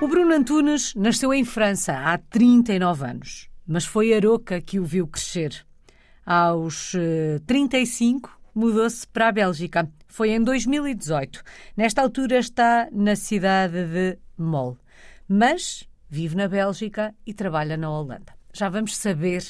O Bruno Antunes nasceu em França há 39 anos, mas foi Aroca que o viu crescer. Aos 35, eh, mudou-se para a Bélgica. Foi em 2018. Nesta altura está na cidade de Mol. Mas vive na Bélgica e trabalha na Holanda. Já vamos saber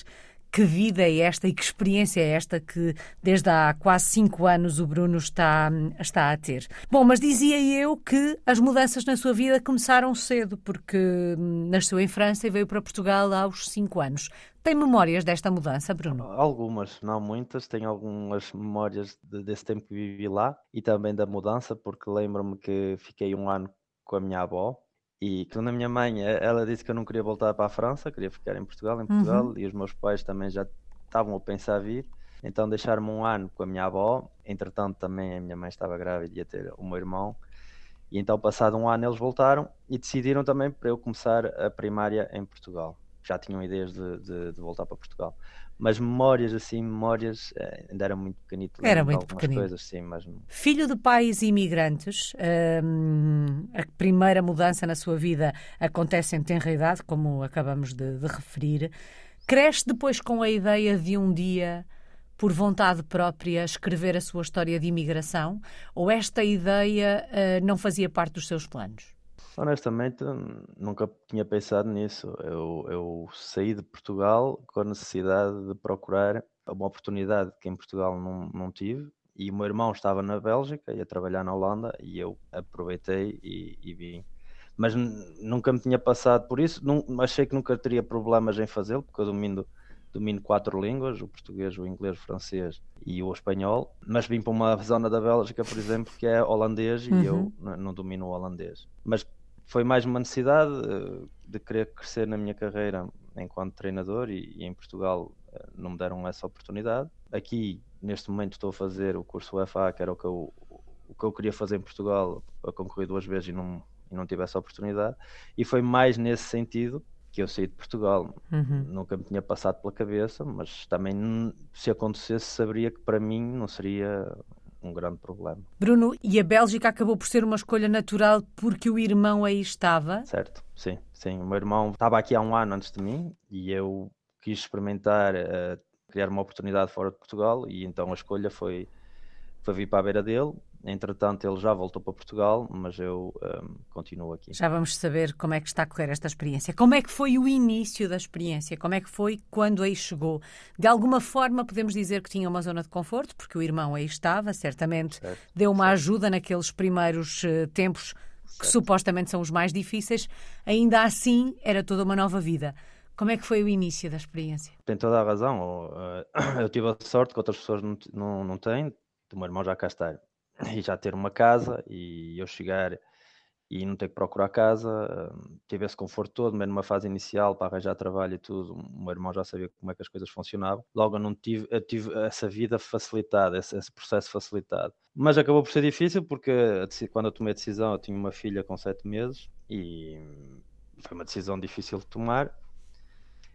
que vida é esta e que experiência é esta que desde há quase cinco anos o Bruno está, está a ter. Bom, mas dizia eu que as mudanças na sua vida começaram cedo, porque nasceu em França e veio para Portugal aos cinco anos. Tem memórias desta mudança, Bruno? Algumas, não muitas. Tenho algumas memórias de, desse tempo que vivi lá e também da mudança, porque lembro-me que fiquei um ano com a minha avó e quando a minha mãe, eh, ela disse que eu não queria voltar para a França, queria ficar em Portugal, em Portugal, uhum. e os meus pais também já estavam a pensar vir. Então deixaram-me um ano com a minha avó. Entretanto, também a minha mãe estava grávida e ia ter o meu irmão. E então, passado um ano, eles voltaram e decidiram também para eu começar a primária em Portugal. Já tinham ideias de, de, de voltar para Portugal mas memórias assim, memórias, eh, ainda era muito pequenito. Era muito pequenito. Coisas, sim, mas... Filho de pais imigrantes, hum, a primeira mudança na sua vida acontece em tenra idade, como acabamos de, de referir. Cresce depois com a ideia de um dia por vontade própria, escrever a sua história de imigração? Ou esta ideia uh, não fazia parte dos seus planos? Honestamente, nunca tinha pensado nisso. Eu, eu saí de Portugal com a necessidade de procurar uma oportunidade que em Portugal não, não tive. E o meu irmão estava na Bélgica, ia trabalhar na Holanda, e eu aproveitei e, e vim. Mas nunca me tinha passado por isso. Não, achei que nunca teria problemas em fazê-lo, porque eu domino domino quatro línguas, o português, o inglês, o francês e o espanhol, mas vim para uma zona da Bélgica, por exemplo, que é holandês uhum. e eu uhum. não domino o holandês. Mas foi mais uma necessidade eh, de querer crescer na minha carreira enquanto treinador e, e, em Portugal eh, não me deram essa oportunidade. Aqui, neste momento, estou a fazer o curso UFA, que era o que eu, o que eu queria fazer em Portugal, a concorrer duas vezes e não, e não tive essa oportunidade. E foi mais nesse sentido que eu saí de Portugal. Uhum. Nunca me tinha passado pela cabeça, mas também se acontecesse, saberia que para mim não seria um grande problema. Bruno, e a Bélgica acabou por ser uma escolha natural porque o irmão aí estava? Certo, sim, sim. O meu irmão estava aqui há um ano antes de mim e eu quis experimentar uh, criar uma oportunidade fora de Portugal e então a escolha foi, foi vir para a beira dele Entretanto, ele já voltou para Portugal, mas eu um, continuo aqui. Já vamos saber como é que está a correr esta experiência. Como é que foi o início da experiência? Como é que foi quando aí chegou? De alguma forma, podemos dizer que tinha uma zona de conforto, porque o irmão aí estava, certamente certo, deu uma certo. ajuda naqueles primeiros uh, tempos que certo. supostamente são os mais difíceis. Ainda assim, era toda uma nova vida. Como é que foi o início da experiência? Tem toda a razão. Eu tive a sorte que outras pessoas não, não, não têm. O meu irmão já cá está e já ter uma casa e eu chegar e não ter que procurar casa, hum, tive esse conforto todo, mesmo numa fase inicial para arranjar trabalho e tudo, o meu irmão já sabia como é que as coisas funcionavam. Logo eu não tive, eu tive essa vida facilitada, esse, esse, processo facilitado. Mas acabou por ser difícil porque quando eu tomei a decisão eu tinha uma filha com sete meses e foi uma decisão difícil de tomar.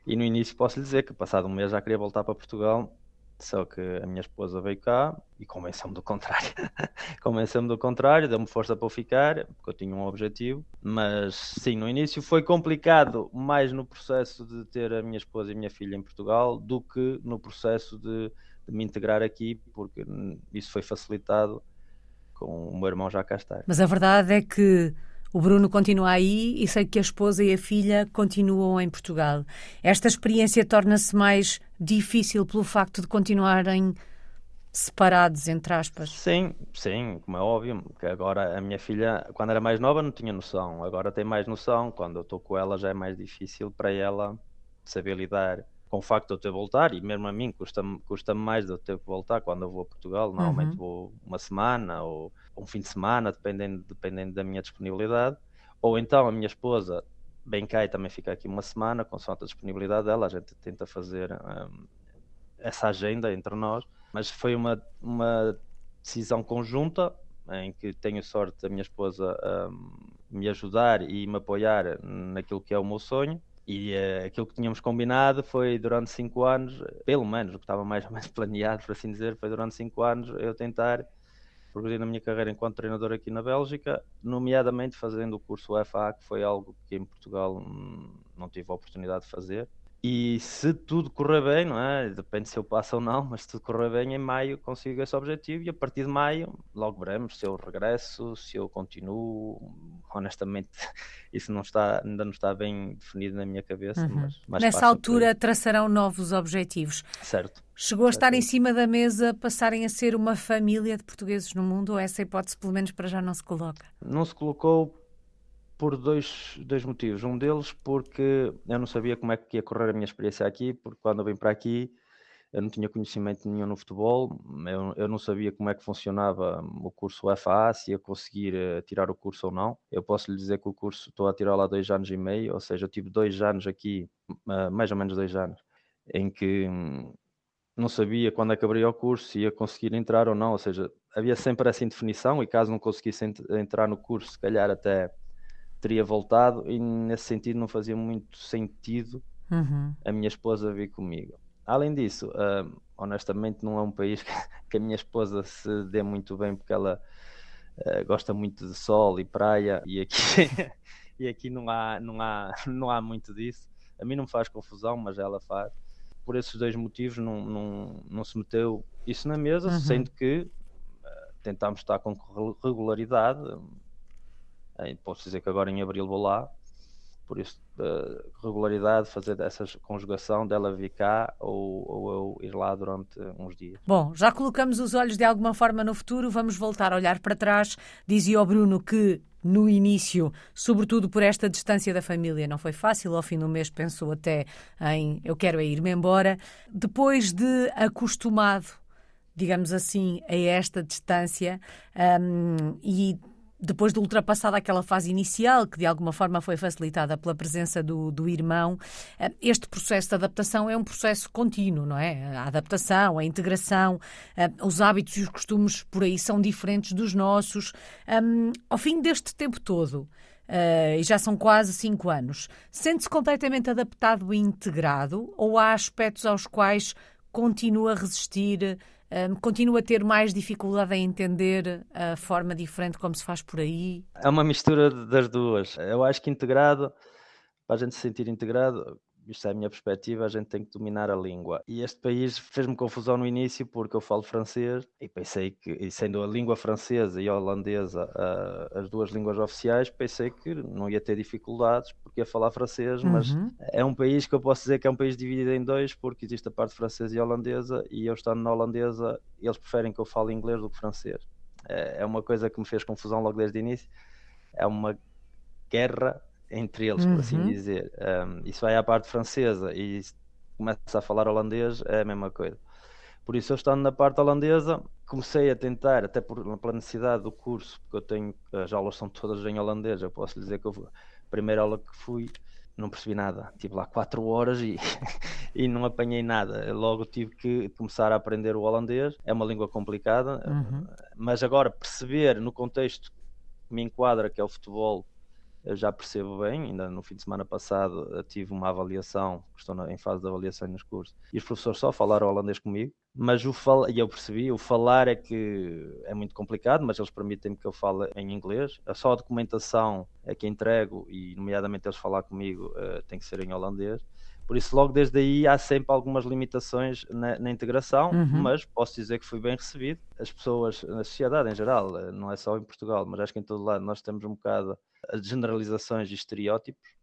E no início posso lhe dizer que passado um mês já queria voltar para Portugal só que a minha esposa veio cá e convenceu-me do contrário. convenceu-me do contrário, deu-me força para eu ficar, porque eu tinha um objetivo. Mas sim, no início foi complicado mais no processo de ter a minha esposa e a minha filha em Portugal do que no processo de, de me integrar aqui, porque isso foi facilitado com o meu irmão já cá estar. Mas a verdade é que o Bruno continua aí e sei que a esposa e a filha continuam em Portugal. Esta experiência torna-se mais difícil pelo facto de continuarem separados, entre aspas. Sim, sim, como é óbvio, que agora a minha filha, quando era mais nova, não tinha noção, agora tem mais noção. Quando eu estou com ela, já é mais difícil para ela saber lidar com o facto de eu ter que voltar, e mesmo a mim custa-me custa mais de eu ter que voltar quando eu vou a Portugal. Normalmente uhum. vou uma semana ou um fim de semana, dependendo, dependendo da minha disponibilidade. Ou então a minha esposa bem cá e também fica aqui uma semana, com a disponibilidade dela. A gente tenta fazer um, essa agenda entre nós, mas foi uma, uma decisão conjunta em que tenho sorte da minha esposa um, me ajudar e me apoiar naquilo que é o meu sonho. E uh, aquilo que tínhamos combinado foi durante cinco anos, pelo menos o que estava mais ou menos planeado, por assim dizer, foi durante cinco anos eu tentar progredir na minha carreira enquanto treinador aqui na Bélgica, nomeadamente fazendo o curso UFA, que foi algo que em Portugal hum, não tive a oportunidade de fazer. E se tudo correr bem, não é? Depende se eu passo ou não, mas se tudo correr bem, em maio consigo esse objetivo e a partir de maio, logo veremos se eu regresso, se eu continuo. Honestamente, isso não está, ainda não está bem definido na minha cabeça. Uhum. Mas Nessa altura traçarão novos objetivos. Certo. Chegou a estar em cima da mesa, passarem a ser uma família de portugueses no mundo, ou essa hipótese, pelo menos para já, não se coloca? Não se colocou por dois, dois motivos. Um deles porque eu não sabia como é que ia correr a minha experiência aqui, porque quando eu vim para aqui eu não tinha conhecimento nenhum no futebol, eu, eu não sabia como é que funcionava o curso FA, se ia conseguir uh, tirar o curso ou não. Eu posso lhe dizer que o curso estou a tirar lá dois anos e meio, ou seja, eu tive dois anos aqui, uh, mais ou menos dois anos, em que hum, não sabia quando é que abria o curso, se ia conseguir entrar ou não, ou seja, havia sempre essa indefinição e caso não conseguisse ent entrar no curso, se calhar até teria voltado e nesse sentido não fazia muito sentido uhum. a minha esposa vir comigo. Além disso, uh, honestamente não é um país que, que, a minha esposa se dê muito bem porque ela uh, gosta muito de sol e praia e aqui, e aqui não, há, não, há, não há muito disso. A mim não faz confusão, mas ela faz. Por esses dois motivos não, não, não se meteu isso na mesa, uhum. sendo que uh, tentámos estar com regularidade, posso dizer que agora em abril vou lá, por isso, uh, regularidade, fazer essa conjugação dela vir cá ou, ou eu ir lá durante uns dias. Bom, já colocamos os olhos de alguma forma no futuro, vamos voltar a olhar para trás. Dizia o Bruno que no início, sobretudo por esta distância da família, não foi fácil. Ao fim do mês pensou até em eu quero é ir-me embora. Depois de acostumado, digamos assim, a esta distância um, e depois de ultrapassada aquela fase inicial, que de alguma forma foi facilitada pela presença do, do irmão, eh, este processo de adaptação é um processo contínuo, não é? A adaptação, a integração, eh, os hábitos e os costumes por aí são diferentes dos nossos. ao fim deste tempo todo, Uh, e já são quase cinco anos. Sente-se completamente adaptado e integrado ou há aspectos aos quais continua a resistir, um, continua a ter mais dificuldade em entender a forma diferente como se faz por aí? É uma mistura das duas. Eu acho que integrado, para a gente se sentir integrado, isto é a minha perspectiva, a gente tem que dominar a língua. E este país fez-me confusão no início porque eu falo francês e pensei que, e sendo a língua francesa e a holandesa as duas línguas oficiais, pensei que não ia ter dificuldades porque ia falar francês, uhum. mas é um país que eu posso dizer que é um país dividido em dois porque existe a parte francesa e holandesa e eu estando na holandesa, eles preferem que eu fale inglês do que francês. É, é uma coisa que me fez confusão logo desde o início. É uma guerra entre eles, por assim uhum. dizer. Um, isso vai à parte francesa e começa a falar holandês, é a mesma coisa. Por isso, eu estando na parte holandesa, comecei a tentar, até por, pela necessidade do curso, porque eu tenho, as aulas são todas em holandês, eu posso dizer que eu, a primeira aula que fui, não percebi nada. Tive lá quatro horas e, e não apanhei nada. Logo tive que começar a aprender o holandês. É uma língua complicada, uhum. mas agora perceber no contexto que me enquadra, que é o futebol, eu já percebo bem, ainda no fim de semana passado tive uma avaliação, estou em fase de avaliação nos cursos, e os professores só falaram holandês comigo, mas o fal... e eu percebi, o falar é que é muito complicado, mas eles permitem-me que eu fale em inglês, só a documentação é que entrego, e nomeadamente eles falar comigo uh, tem que ser em holandês, por isso, logo desde aí, há sempre algumas limitações na, na integração, uhum. mas posso dizer que fui bem recebido. As pessoas, na sociedade em geral, eh, não é só em Portugal, mas acho que em todo lado nós temos um bocado as generalizações e estereótipos.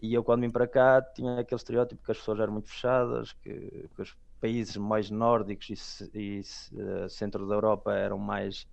E eu, quando vim para cá, tinha aquele estereótipo que as pessoas eram muito fechadas, que, que os países mais nórdicos e, e uh, centro da Europa eram mais,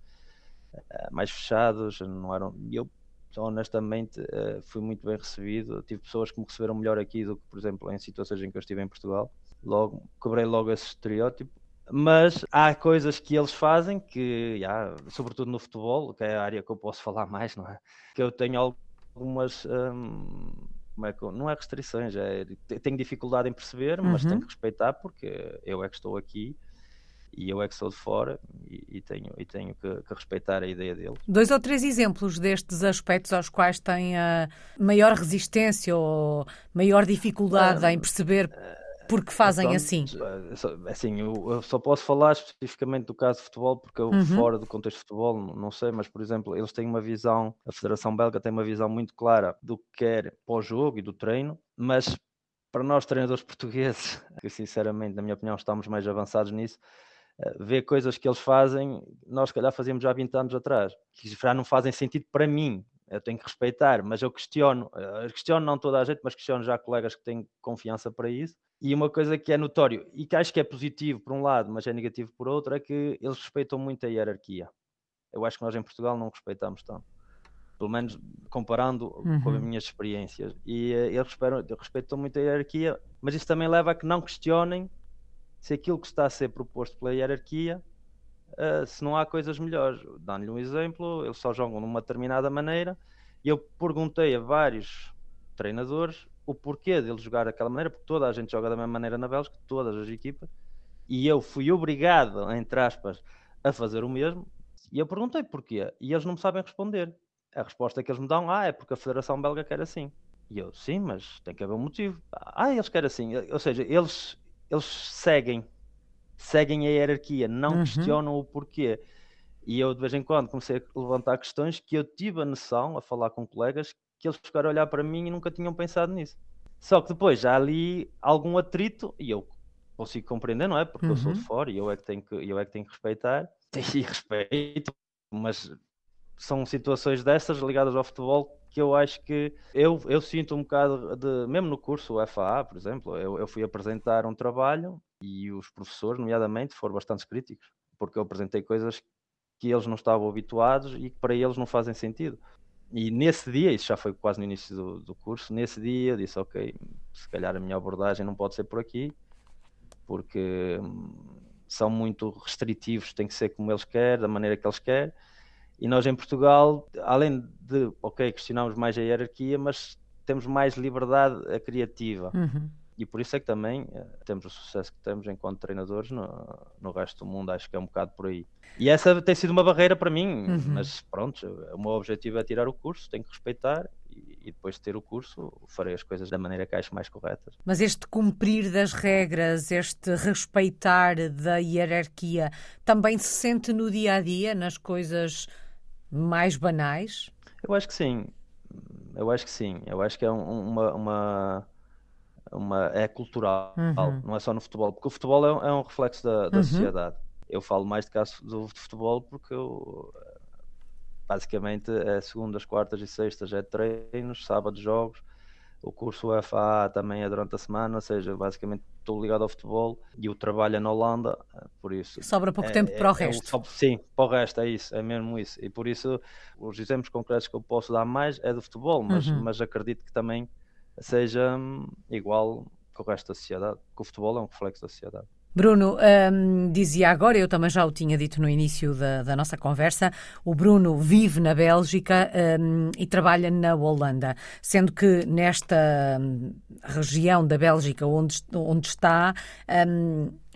uh, mais fechados. Não eram, e eu, honestamente, uh, fui muito bem recebido. Tive pessoas que me receberam melhor aqui do que, por exemplo, em situações em que eu estive em Portugal. Logo, quebrei logo esse estereótipo mas há coisas que eles fazem que, sobretudo no futebol, que é a área que eu posso falar mais, não é? Que eu tenho algumas. Hum, como é que, não é restrições, é, tenho dificuldade em perceber, mas uhum. tenho que respeitar porque eu é que estou aqui e eu é que sou de fora e, e tenho, e tenho que, que, respeitar a ideia deles. Dois ou três exemplos destes aspectos aos quais têm a maior resistência ou maior dificuldade em perceber porque fazem Pronto, assim? eh, Assim, eu, eu só posso falar especificamente do caso de futebol, porque eu, Uhum. fora do contexto de futebol, não, sei, mas, por exemplo, eles têm uma visão, a Federação Belga tem uma visão muito clara do que quer para o jogo e do treino, mas para nós, treinadores portugueses, que sinceramente, na minha opinião, estamos mais avançados nisso, eh, ver coisas que eles fazem, nós se calhar fazíamos já há 20 anos atrás, que já não fazem sentido para mim. Eu tenho que respeitar, mas eu questiono, eh, questiono não toda a gente, mas questiono já colegas que têm confiança para isso. E uma coisa que é notório e que acho que é positivo por um lado, mas é negativo por outro, é que eles respeitam muito a hierarquia. Eu acho que nós em Portugal não respeitamos tanto. Pelo menos comparando com as Uhum. minhas experiências. E eh, eles respeitam, respeitam muito a hierarquia, mas isso também leva a que não questionem se aquilo que está a ser proposto pela hierarquia, eh, se não há coisas melhores. Dando-lhe um exemplo, eles só jogam de uma determinada maneira e eu perguntei a vários treinadores o porquê deles jogar daquela maneira, porque toda a gente joga da mesma maneira na Bélgica, todas as equipas, e eu fui obrigado, entre aspas, a fazer o mesmo, e eu perguntei porquê, e eles não me sabem responder. A resposta que eles me dão, ah, é porque a Federação Belga quer assim. E eu, sim, mas tem que haver um motivo. Ah, eles querem assim. Ou seja, eles, eles seguem, seguem a hierarquia, não Uhum. questionam o porquê. E eu, de vez em quando, comecei a levantar questões que eu tive a noção, a falar com colegas, que eles ficaram a olhar para mim e nunca tinham pensado nisso. Só que depois já há ali algum atrito, e eu consigo compreender, não é? Porque eu sou de Uhum. fora e eu é que tenho que, eu é que, tenho que respeitar, e respeito, mas são situações dessas ligadas ao futebol que eu acho que eu, eu sinto um bocado de, mesmo no curso FAA, por exemplo, eu, eu fui apresentar um trabalho e os professores, nomeadamente, foram bastante críticos, porque eu apresentei coisas que eles não estavam habituados e que para eles não fazem sentido. E nesse dia, isso já foi quase no início do, do curso, nesse dia eu disse, ok, se calhar a minha abordagem não pode ser por aqui, porque hum, são muito restritivos, tem que ser como eles querem, da maneira que eles querem. E nós em Portugal, além de, ok, questionamos mais a hierarquia, mas temos mais liberdade criativa. Uhum. E por isso é que também eh, temos o sucesso que temos enquanto treinadores no, no resto do mundo, acho que é um bocado por aí. E essa tem sido uma barreira para mim, Uhum. mas pronto, o meu objetivo é tirar o curso, tenho que respeitar e, e depois de ter o curso farei as coisas da maneira que acho mais corretas. Mas este cumprir das regras, este respeitar da hierarquia, também se sente no dia a dia, nas coisas mais banais? Eu acho que sim, eu acho que sim, eu acho que é um- uma, uma, uma é cultural, Uhum. não é só no futebol, porque o futebol é, um- é um reflexo da, da Uhum. sociedade. Eu falo mais de caso do futebol porque eu basicamente é segundas, quartas e sextas é treinos, sábados jogos, o curso UFA também é durante a semana, ou seja, basicamente estou ligado ao futebol e o trabalho é na Holanda, por isso Sobra pouco é- tempo é- para o é resto. top- sim, para o resto é isso, é mesmo isso. E por isso os exemplos concretos que eu posso dar mais é do futebol, mas, Uhum. mas acredito que também seja hum, igual que o resto da sociedade, que o futebol é um reflexo da sociedade. Bruno, hum, dizia agora, eu também já o tinha dito no início da, da nossa conversa, o Bruno vive na Bélgica hum, e trabalha na Holanda, sendo que nesta hum, região da Bélgica onde, onde está,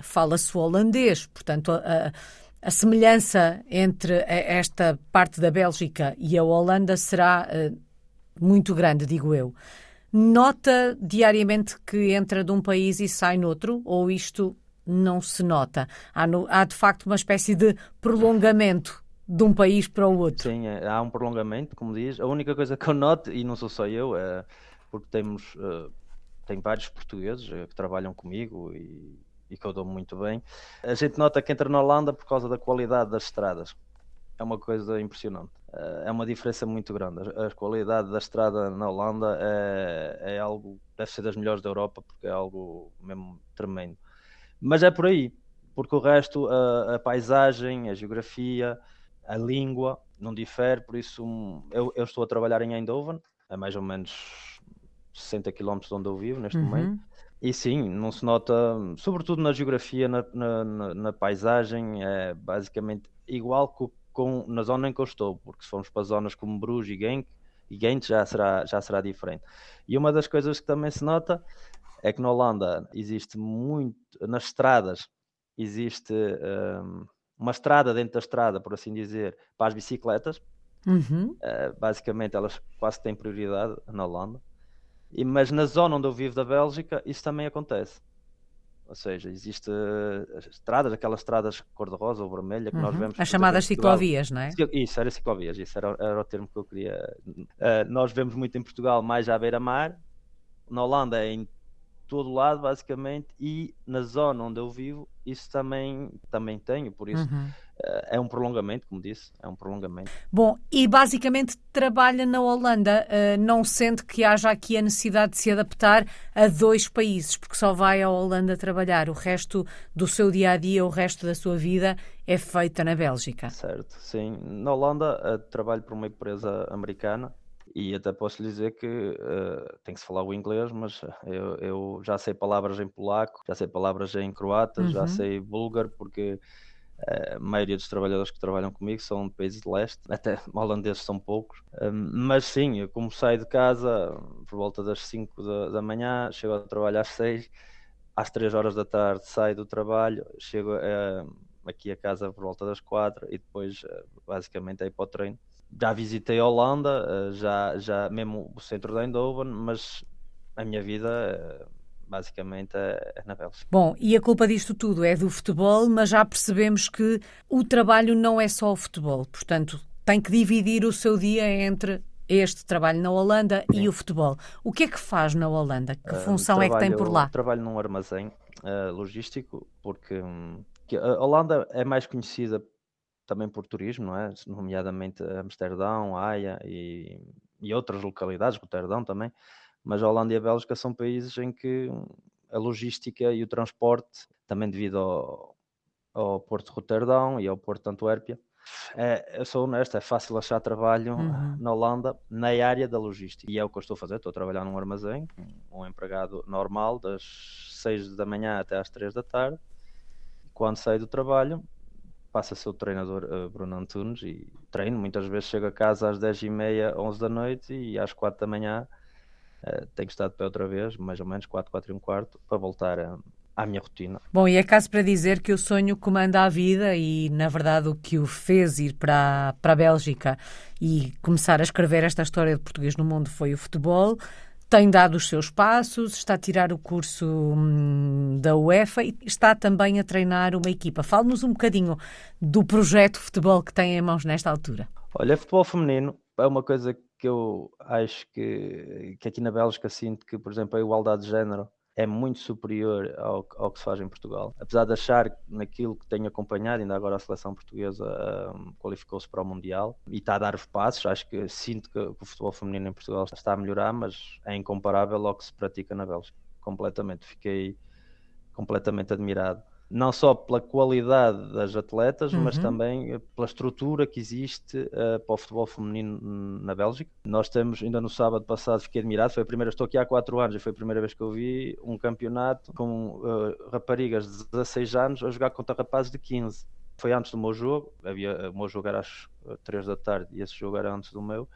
fala-se holandês, portanto, a, a- semelhança entre esta parte da Bélgica e a Holanda será muito grande, digo eu. Nota diariamente que entra de um país e sai noutro, ou isto não se nota? Há, no- há, de facto uma espécie de prolongamento de um país para o outro. Sim, é- há um prolongamento, como diz. A única coisa que eu noto, e não sou só eu, é porque temos eh, tem vários portugueses eh, que trabalham comigo e, e que eu dou muito bem. A gente nota que entra na Holanda por causa da qualidade das estradas. É uma coisa impressionante. Eh, É uma diferença muito grande. A a qualidade da estrada na Holanda é, é algo, deve ser das melhores da Europa, porque é algo mesmo tremendo. Mas é por aí, porque o resto, a, a paisagem, a geografia, a língua não difere, por isso hum, eu, eu estou a trabalhar em Eindhoven, a mais ou menos 60 km de onde eu vivo neste Uhum. momento. E sim, não se nota, sobretudo na geografia, na, na, na- na paisagem, é basicamente igual co- com, na zona em que eu estou, porque se formos para zonas como Bruges e Genk, e Ghent já será, já será diferente. E uma das coisas que também se nota é que na Holanda existe muito, nas estradas, existe hum, uma estrada dentro da estrada, por assim dizer, para as bicicletas. Uhum. Uh, basicamente, elas quase têm prioridade na Holanda. E, mas na zona onde eu vivo da Bélgica, isso também acontece. ou seja, existe uh, estradas, aquelas estradas cor-de-rosa ou vermelha que uhum. nós vemos. As chamadas ciclovias, não é? Isso, era ciclovias, isso era, era o termo que eu queria. Uh, nós vemos muito em Portugal mais à beira-mar, na Holanda é em todo lado, basicamente, e na zona onde eu vivo, isso também, também tenho, por isso uhum. uh, é um prolongamento, como disse, é um prolongamento. Bom, e basicamente trabalha na Holanda, uh, não sente que haja aqui a necessidade de se adaptar a dois países, porque só vai à Holanda trabalhar, o resto do seu dia a dia, o resto da sua vida é feita na Bélgica. Certo, sim. Na Holanda uh, trabalho para uma empresa americana e até posso lhe dizer que uh, tem que se falar o inglês, mas eu, eu, já sei palavras em polaco, já sei palavras em croata, uhum. já sei búlgaro, porque uh, a maioria dos trabalhadores que trabalham comigo são de países de leste, até holandeses são poucos. Um, mas sim, eu como saio de casa por volta das 5 da, da manhã, chego ao trabalho às 6, às 3 horas da tarde saio do trabalho, chego uh, aqui a casa por volta das 4 e depois basicamente é ir para o treino já visitei a Holanda, eh, já, já mesmo o centro de Eindhoven, mas a minha vida eh, basicamente é na Bélgica. Bom, e a culpa disto tudo é do futebol, mas já percebemos que o trabalho não é só o futebol, portanto tem que dividir o seu dia entre este trabalho na Holanda Sim. e o futebol. O que é que faz na Holanda? Que uh, função trabalho, é que tem por lá? Trabalho num armazém uh, logístico, porque um, a Holanda é mais conhecida também por turismo, não é? Nomeadamente Amsterdão, Haia e, e outras localidades, Roterdão também, mas a Holanda e a Bélgica são países em que a logística e o transporte, também devido ao, ao Porto de Roterdão e ao Porto de Antuérpia, é, eu sou honesto, é fácil achar trabalho uhum. na Holanda na área da logística. E é o que eu estou a fazer. Estou a trabalhar num armazém, um empregado normal, das 6 da manhã até às 3 da tarde. Quando saio do trabalho, passa a ser o treinador uh, Bruno Antunes e treino. Muitas vezes chego a casa às 10h30, 11 da noite e às 4 da manhã uh, tenho que estar de pé outra vez, mais ou menos 4, 4 e um quarto, para voltar a, à minha rotina. Bom, e é caso para dizer que o sonho comanda a vida e, na verdade, o que o fez ir para, para a Bélgica e começar a escrever esta história de português no mundo foi o futebol tem dado os seus passos, está a tirar o curso hum, da UEFA e está também a treinar uma equipa. Fale-nos um bocadinho do projeto de futebol que tem em mãos nesta altura. Olha, futebol feminino é uma coisa que eu acho que, que aqui na Bélgica sinto que, por exemplo, a igualdade de género é muito superior ao, ao, que se faz em Portugal. Apesar de achar naquilo que tenho acompanhado, ainda agora a seleção portuguesa um, qualificou-se para o Mundial e está a dar os passos. Acho que sinto que, o futebol feminino em Portugal está a melhorar, mas é incomparável ao que se pratica na Bélgica. Completamente. Fiquei completamente admirado não só pela qualidade das atletas, uhum. mas também pela estrutura que existe uh, para o futebol feminino na Bélgica. Nós temos, ainda no sábado passado, fiquei admirado, foi a primeira, estou aqui há 4 anos e foi a primeira vez que eu vi um campeonato com uh, raparigas de 16 anos a jogar contra rapazes de 15. Foi antes do meu jogo, havia, o meu jogo era às 3 da tarde e esse jogo era antes do meu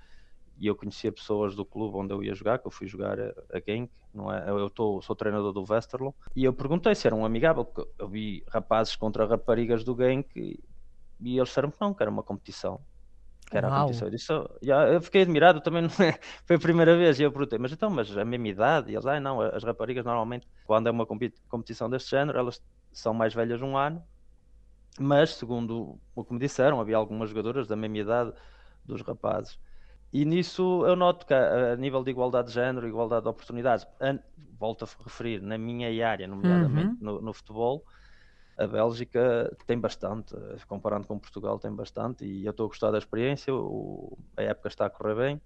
e eu conhecia pessoas do clube onde eu ia jogar, que eu fui jogar a, a Genk, não é? Eu tô, sou treinador do Westerlo, e eu perguntei se era um amigável, porque eu vi rapazes contra raparigas do Genk e, e eles disseram que não, que era uma competição. Que era Uau. a competição. Eu, disse, oh, eu fiquei admirado, também não é, foi a primeira vez, e eu perguntei, mas então, mas a mesma idade? E eles, ah, não, as raparigas normalmente, quando é uma competição deste género, elas são mais velhas um ano, mas segundo o que me disseram, havia algumas jogadoras da mesma idade dos rapazes. E nisso eu noto que a, a, nível de igualdade de género, igualdade de oportunidades, a, volto a referir na minha área, nomeadamente uhum. no, no, futebol, a Bélgica tem bastante, comparando com Portugal, tem bastante, e eu estou a gostar da experiência, o, a época está a correr bem.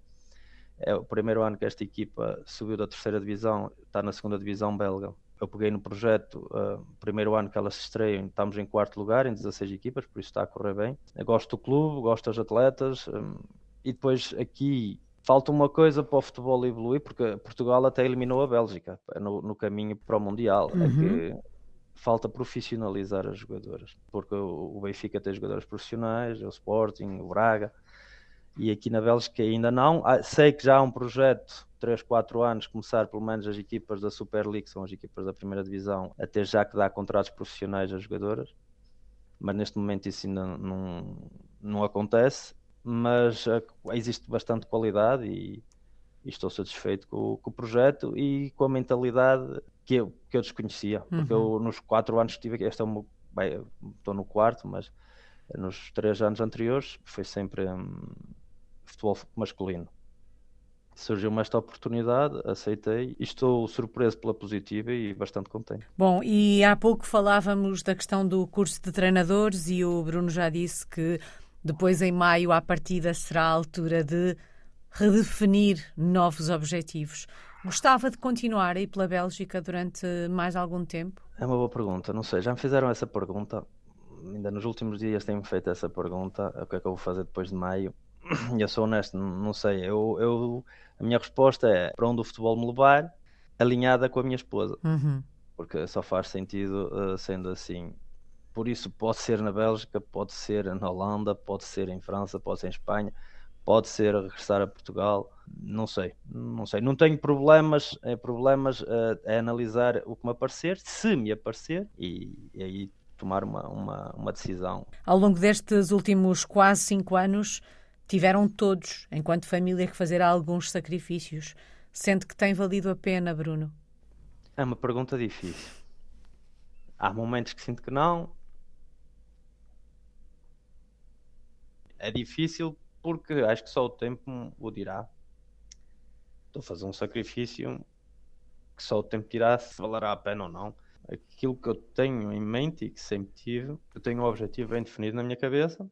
É o primeiro ano que esta equipa subiu da terceira divisão, está na segunda divisão belga. Eu peguei no projeto, uh, primeiro ano que elas se estreiam, estamos em quarto lugar, em 16 equipas, por isso está a correr bem. Eu gosto do clube, gosto das atletas, um, e depois aqui falta uma coisa para o futebol evoluir, porque Portugal até eliminou a Bélgica no, no caminho para o Mundial. É uhum. É que falta profissionalizar as jogadoras, porque o Benfica tem jogadores profissionais, o Sporting, o Braga, e aqui na Bélgica ainda não. Ah, sei que já há um projeto, 3, 4 anos, começar pelo menos as equipas da Super League, são as equipas da primeira divisão, até já que dá contratos profissionais às jogadoras, mas neste momento isso ainda não, não acontece mas uh, existe bastante qualidade e, e estou satisfeito com, com, o projeto e com a mentalidade que eu, que eu desconhecia, porque uhum. eu nos quatro anos que tive aqui, este é o bem, estou no quarto, mas nos três anos anteriores foi sempre hum, futebol masculino. Surgiu-me esta oportunidade, aceitei e estou surpreso pela positiva e bastante contente. Bom, e há pouco falávamos da questão do curso de treinadores e o Bruno já disse que depois em maio, à partida, será a altura de redefinir novos objetivos. Gostava de continuar aí pela Bélgica durante mais algum tempo? É uma boa pergunta, não sei. Já me fizeram essa pergunta, ainda nos últimos dias têm-me feito essa pergunta: o que é que eu vou fazer depois de maio? Eu sou honesto, não sei. Eu, eu, a minha resposta é para onde o futebol me levar, alinhada com a minha esposa. Uhum. Porque só faz sentido uh, sendo assim. Por isso, pode ser na Bélgica, pode ser na Holanda, pode ser em França, pode ser em Espanha pode ser regressar a Portugal, não sei, não sei, não tenho problemas, é problemas uh, é analisar o que me aparecer, se me aparecer e, e aí tomar uma, uma, uma, decisão. Ao longo destes últimos quase cinco anos, tiveram todos, enquanto família, que fazer alguns sacrifícios. Sente que tem valido a pena, Bruno? É uma pergunta difícil. Há momentos que sinto que não. É difícil porque acho que só o tempo o dirá. Estou a fazer um sacrifício que só o tempo dirá se valerá a pena ou não. Aquilo que eu tenho em mente e que sempre tive, eu tenho um objetivo bem definido na minha cabeça.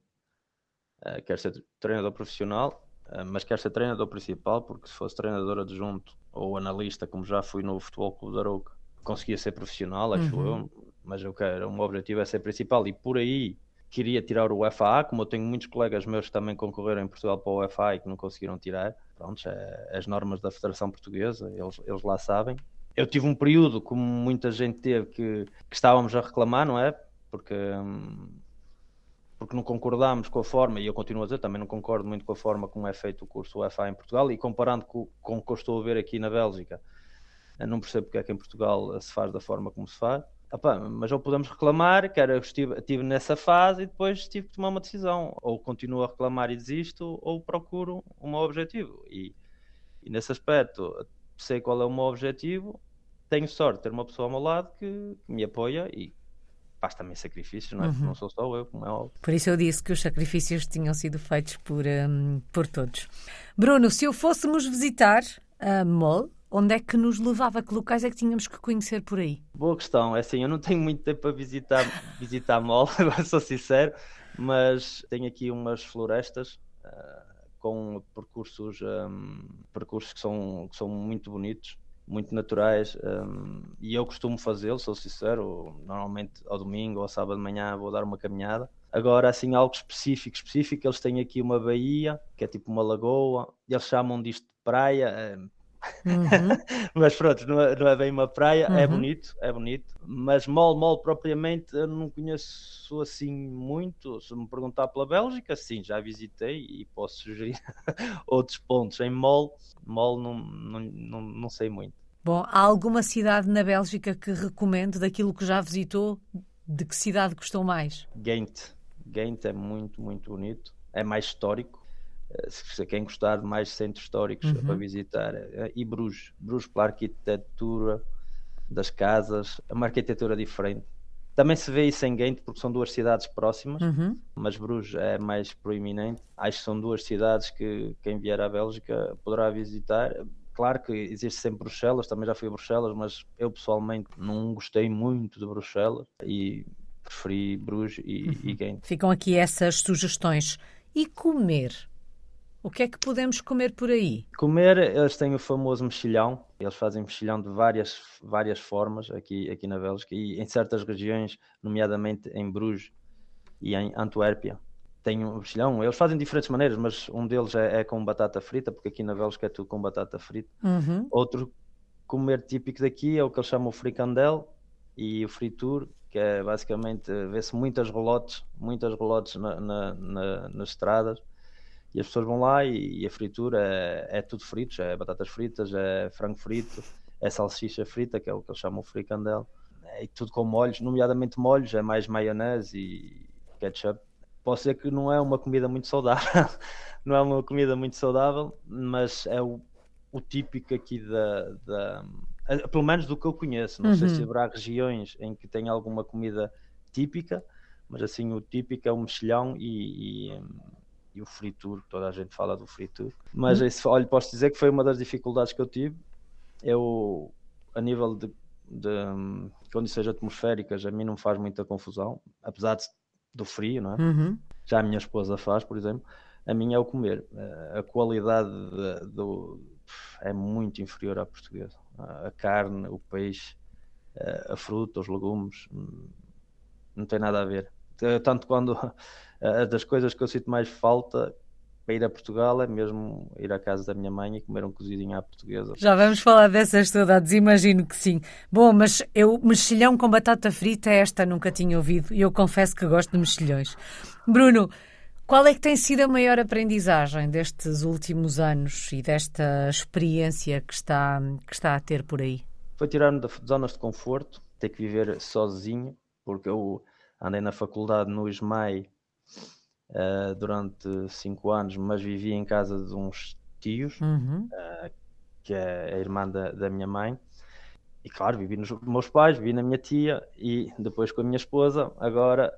Uh, quero ser treinador profissional, uh, mas quero ser treinador principal, porque se fosse treinador adjunto ou analista, como já fui no Futebol Clube da Arouca, conseguia ser profissional, acho uhum. eu, mas eu quero, o meu objetivo é ser principal e por aí queria tirar o UFA, como eu tenho muitos colegas meus que também concorreram em Portugal para o UFA e que não conseguiram tirar. Pronto, é, as normas da Federação Portuguesa, eles, eles lá sabem. Eu tive um período, como muita gente teve, que, que estávamos a reclamar, não é? Porque, hum, porque não concordámos com a forma, e eu continuo a dizer, também não concordo muito com a forma como é feito o curso UFA em Portugal, e comparando com, com o que eu estou a ver aqui na Bélgica, não percebo porque é que em Portugal se faz da forma como se faz. Opa, mas ou podemos reclamar, que era, estive, estive nessa fase e depois tive que tomar uma decisão. Ou continuo a reclamar e desisto, ou procuro o meu objetivo. E, e nesse aspecto, sei qual é o meu objetivo, tenho sorte de ter uma pessoa ao meu lado que, que me apoia e faz também sacrifícios, não é? Uhum. Não sou só eu, como é óbvio. Por isso eu disse que os sacrifícios tinham sido feitos por, um, por todos. Bruno, se eu fôssemos visitar a MOL, Onde é que nos levava? Que locais é que tínhamos que conhecer por aí? Boa questão. É assim, eu não tenho muito tempo para visitar, visitar Mol, sou sincero, mas tenho aqui umas florestas uh, com percursos, um, percursos que são, que são muito bonitos, muito naturais, um, e eu costumo fazê-lo, sou sincero. Normalmente ao domingo ou ao sábado de manhã vou dar uma caminhada. Agora, assim, algo específico, específico, eles têm aqui uma baía, que é tipo uma lagoa, eles chamam disto de praia. Uh, Uhum. mas pronto, não é, não é, bem uma praia, é uhum. é bonito, é bonito. Mas mol, mol propriamente eu não conheço assim muito. Se me perguntar pela Bélgica, sim, já visitei e posso sugerir outros pontos. Em mol, mol não, não, não, não sei muito. Bom, há alguma cidade na Bélgica que recomende daquilo que já visitou? De que cidade gostou mais? Ghent. Ghent é muito, muito bonito. É mais histórico se quem gostar de mais centros históricos uhum. para visitar, eh, e Bruges, Bruges pela arquitetura das casas, é uma arquitetura diferente. Também se vê isso em Ghent porque são duas cidades próximas, uhum. mas Bruges é mais proeminente. Acho que são duas cidades que quem vier à Bélgica poderá visitar. Claro que existe sempre Bruxelas, também já fui a Bruxelas, mas eu pessoalmente não gostei muito de Bruxelas e preferi Bruges e, uhum. e Ghent. Ficam aqui essas sugestões. E comer? O que é que podemos comer por aí? Comer, eles têm o famoso mexilhão. Eles fazem mexilhão de várias, várias formas aqui, aqui na Bélgica e em certas regiões, nomeadamente em Bruges e em Antuérpia. Tem um mexilhão. Eles fazem de diferentes maneiras, mas um deles é, é, com batata frita, porque aqui na Bélgica é tudo com batata frita. Uhum. Outro comer típico daqui é o que eles chamam o fricandel e o fritur, que é basicamente vê-se muitas rolotes, muitas rolotes na, na, na, nas estradas e as pessoas vão lá e, e a fritura é, é, tudo frito, é batatas fritas, é frango frito, é salsicha frita, que é o que eles chamam fricandel, é, tudo com molhos, nomeadamente molhos, é mais maionese e ketchup. Posso dizer que não é uma comida muito saudável, não é uma comida muito saudável, mas é o, o típico aqui da, da pelo menos do que eu conheço. Não uhum. sei se haverá regiões em que tem alguma comida típica, mas assim o típico é o mexilhão e, e, e o fritur, toda a gente fala do fritur. Mas uhum. esse, olha, posso dizer que foi uma das dificuldades que eu tive. Eu, a nível de, de um, condições atmosféricas, a mim não faz muita confusão, apesar de, do frio, não é? Uhum. Já a minha esposa faz, por exemplo. A minha é o comer. A qualidade de, do, é muito inferior à portuguesa. A carne, o peixe, a fruta, os legumes, hum, não tem nada a ver. Tanto quando das coisas que eu sinto mais falta para ir a Portugal é mesmo ir à casa da minha mãe e comer um cozidinho à portuguesa. Já vamos falar dessas saudades, imagino que sim. Bom, mas eu, mexilhão com batata frita, esta nunca tinha ouvido e eu confesso que gosto de mexilhões. Bruno, qual é que tem sido a maior aprendizagem destes últimos anos e desta experiência que está, que está a ter por aí? Foi tirar-me de zonas de conforto, ter que viver sozinho, porque eu andei na faculdade no ISMAI uh, durante cinco anos, mas vivi em casa de uns tios, uhum. uh, que é a irmã da, da minha mãe. E claro, vivi nos meus pais, vivi na minha tia e depois com a minha esposa. Agora,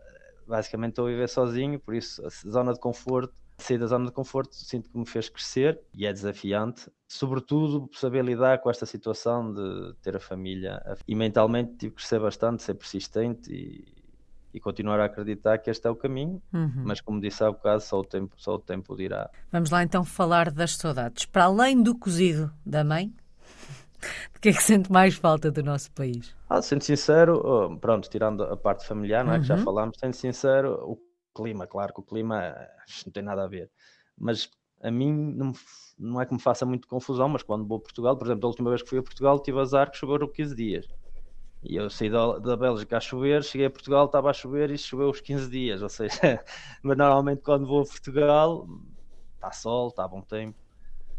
basicamente, estou a viver sozinho, por isso, a zona de conforto, sair da zona de conforto, sinto que me fez crescer e é desafiante. Sobretudo, saber lidar com esta situação de ter a família. E mentalmente tive que crescer bastante, ser persistente e e continuar a acreditar que este é o caminho, uhum. mas como disse há bocado, só o, tempo, só o tempo dirá. Vamos lá então falar das saudades. Para além do cozido da mãe, de que é que sente mais falta do nosso país? Ah, sendo sincero, oh, pronto, tirando a parte familiar, não é, uhum. que já uhum. falámos, sendo sincero, o clima, claro que o clima eh, não tem nada a ver, mas a mim não, não é que me faça muito confusão, mas quando vou a Portugal, por exemplo, a última vez que fui a Portugal tive azar que chegou 15 dias. E eu saí da, da Bélgica a chover, cheguei a Portugal, estava a chover e choveu os 15 dias. Ou seja, mas normalmente quando vou a Portugal está sol, está bom tempo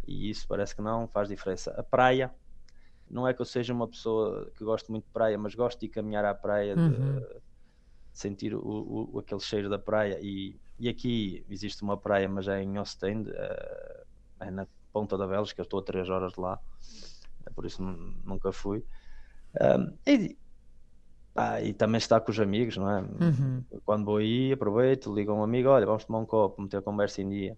e isso parece que não faz diferença. A praia, não é que eu seja uma pessoa que gosto muito de praia, mas gosto de caminhar à praia, uhum. de sentir o, o, aquele cheiro da praia. E, e aqui existe uma praia, mas é em Ostende, é, é na ponta da Bélgica, eu estou a 3 horas de lá, é por isso nunca fui. Um, e, ah, e também está com os amigos, não é? Uhum. Quando vou aí, aproveito, ligo a um amigo, olha, vamos tomar um copo, meter a conversa em dia.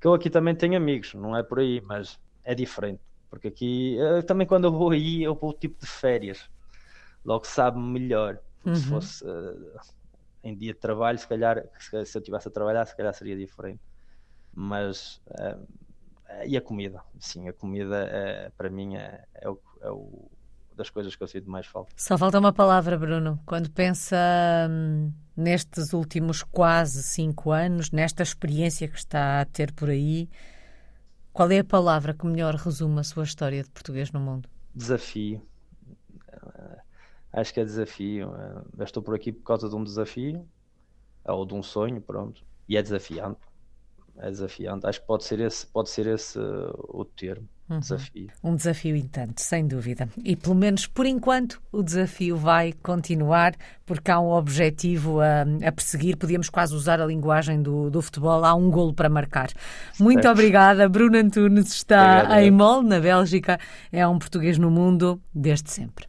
Que eu aqui também tenho amigos, não é por aí, mas é diferente. Porque aqui, eu, também quando eu vou aí, eu vou tipo de férias. Logo sabe melhor. Uhum. Se fosse uh, em dia de trabalho, se calhar, se eu estivesse a trabalhar, se calhar seria diferente. Mas, uh, e a comida? Sim, a comida, uh, para mim, é, é o, é o das coisas que eu sinto mais falta. Só falta uma palavra, Bruno. Quando pensa hum, nestes últimos quase cinco anos, nesta experiência que está a ter por aí, qual é a palavra que melhor resume a sua história de português no mundo? Desafio. Uh, acho que é desafio. Uh, eu estou por aqui por causa de um desafio, ou de um sonho, pronto. E é desafiante. É desafiante. Acho que pode ser esse, pode ser esse uh, o termo. Uhum. Desafio. Um desafio entanto, sem dúvida. E pelo menos por enquanto o desafio vai continuar, porque há um objetivo a, a perseguir. Podíamos quase usar a linguagem do, do futebol, há um golo para marcar. Muito certo. obrigada. Bruno Antunes está Obrigado. em Mol, na Bélgica. É um português no mundo desde sempre.